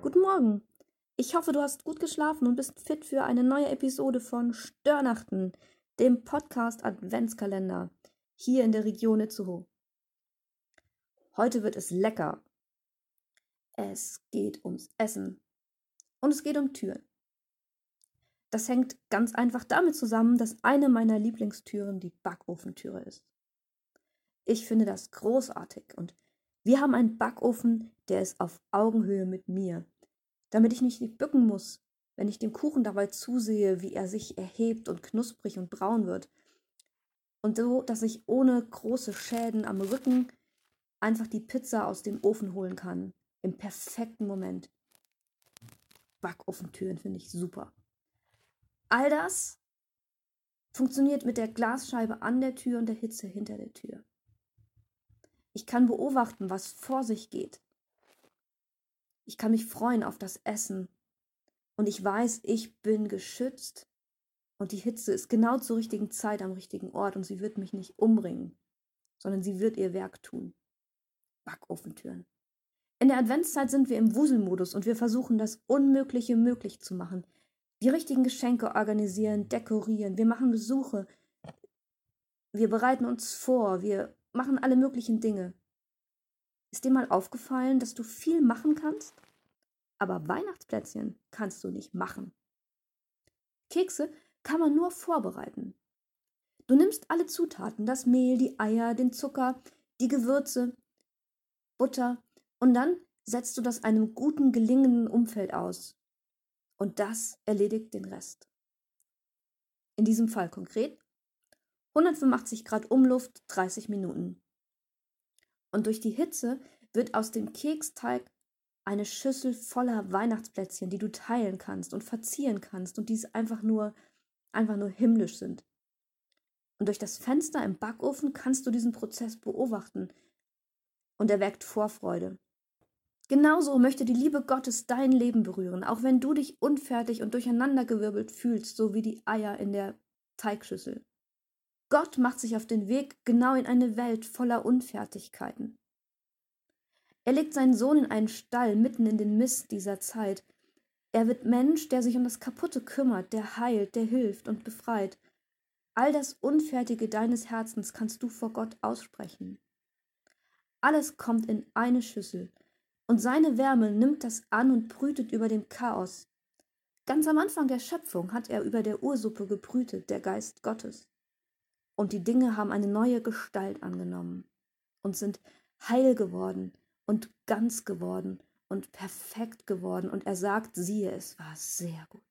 Guten Morgen. Ich hoffe, du hast gut geschlafen und bist fit für eine neue Episode von Störnachten, dem Podcast Adventskalender, hier in der Region Itzehoe. Heute wird es lecker. Es geht ums Essen. Und es geht um Türen. Das hängt ganz einfach damit zusammen, dass eine meiner Lieblingstüren die Backofentüre ist. Ich finde das großartig und wir haben einen Backofen, der ist auf Augenhöhe mit mir, damit ich nicht bücken muss, wenn ich dem Kuchen dabei zusehe, wie er sich erhebt und knusprig und braun wird. Und so, dass ich ohne große Schäden am Rücken einfach die Pizza aus dem Ofen holen kann. Im perfekten Moment. Backofentüren finde ich super. All das funktioniert mit der Glasscheibe an der Tür und der Hitze hinter der Tür. Ich kann beobachten, was vor sich geht. Ich kann mich freuen auf das Essen. Und ich weiß, ich bin geschützt. Und die Hitze ist genau zur richtigen Zeit am richtigen Ort und sie wird mich nicht umbringen, sondern sie wird ihr Werk tun. Backofentüren. In der Adventszeit sind wir im Wuselmodus und wir versuchen, das Unmögliche möglich zu machen. Die richtigen Geschenke organisieren, dekorieren, wir machen Besuche, wir bereiten uns vor, wir machen alle möglichen Dinge. Ist dir mal aufgefallen, dass du viel machen kannst? Aber Weihnachtsplätzchen kannst du nicht machen. Kekse kann man nur vorbereiten. Du nimmst alle Zutaten, das Mehl, die Eier, den Zucker, die Gewürze, Butter und dann setzt du das einem guten, gelingenden Umfeld aus. Und das erledigt den Rest. In diesem Fall konkret 185 Grad Umluft, 30 Minuten. Und durch die Hitze wird aus dem Keksteig eine Schüssel voller Weihnachtsplätzchen, die du teilen kannst und verzieren kannst und die einfach nur, einfach nur himmlisch sind. Und durch das Fenster im Backofen kannst du diesen Prozess beobachten und er weckt Vorfreude. Genauso möchte die Liebe Gottes dein Leben berühren, auch wenn du dich unfertig und durcheinandergewirbelt fühlst, so wie die Eier in der Teigschüssel. Gott macht sich auf den Weg genau in eine Welt voller Unfertigkeiten. Er legt seinen Sohn in einen Stall mitten in den Mist dieser Zeit. Er wird Mensch, der sich um das Kaputte kümmert, der heilt, der hilft und befreit. All das Unfertige deines Herzens kannst du vor Gott aussprechen. Alles kommt in eine Schüssel, und seine Wärme nimmt das an und brütet über dem Chaos. Ganz am Anfang der Schöpfung hat er über der Ursuppe gebrütet, der Geist Gottes und die Dinge haben eine neue Gestalt angenommen und sind heil geworden und ganz geworden und perfekt geworden. Und er sagt, siehe, es war sehr gut.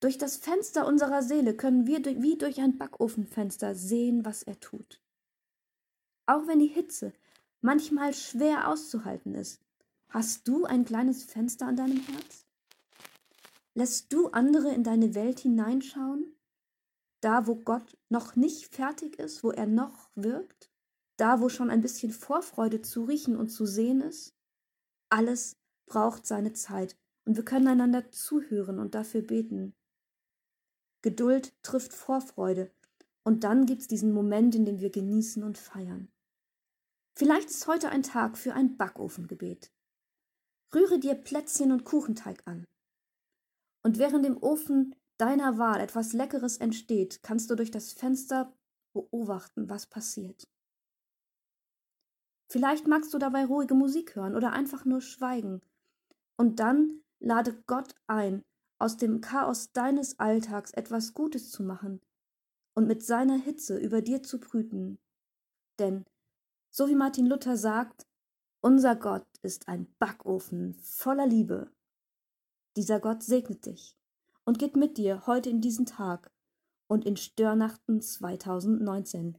Durch das Fenster unserer Seele können wir wie durch ein Backofenfenster sehen, was er tut. Auch wenn die Hitze manchmal schwer auszuhalten ist, hast du ein kleines Fenster an deinem Herz? Lässt du andere in deine Welt hineinschauen? Da wo Gott noch nicht fertig ist, wo er noch wirkt, da wo schon ein bisschen Vorfreude zu riechen und zu sehen ist. Alles braucht seine Zeit und wir können einander zuhören und dafür beten. Geduld trifft Vorfreude und dann gibt's diesen Moment, in dem wir genießen und feiern. Vielleicht ist heute ein Tag für ein Backofengebet. Rühre dir Plätzchen und Kuchenteig an. Und während im Ofen deiner Wahl etwas Leckeres entsteht, kannst du durch das Fenster beobachten, was passiert. Vielleicht magst du dabei ruhige Musik hören oder einfach nur schweigen. Und dann lade Gott ein, aus dem Chaos deines Alltags etwas Gutes zu machen und mit seiner Hitze über dir zu brüten. Denn, so wie Martin Luther sagt, unser Gott ist ein Backofen voller Liebe. Dieser Gott segnet dich und geht mit dir heute in diesen Tag und in Störnachten 2019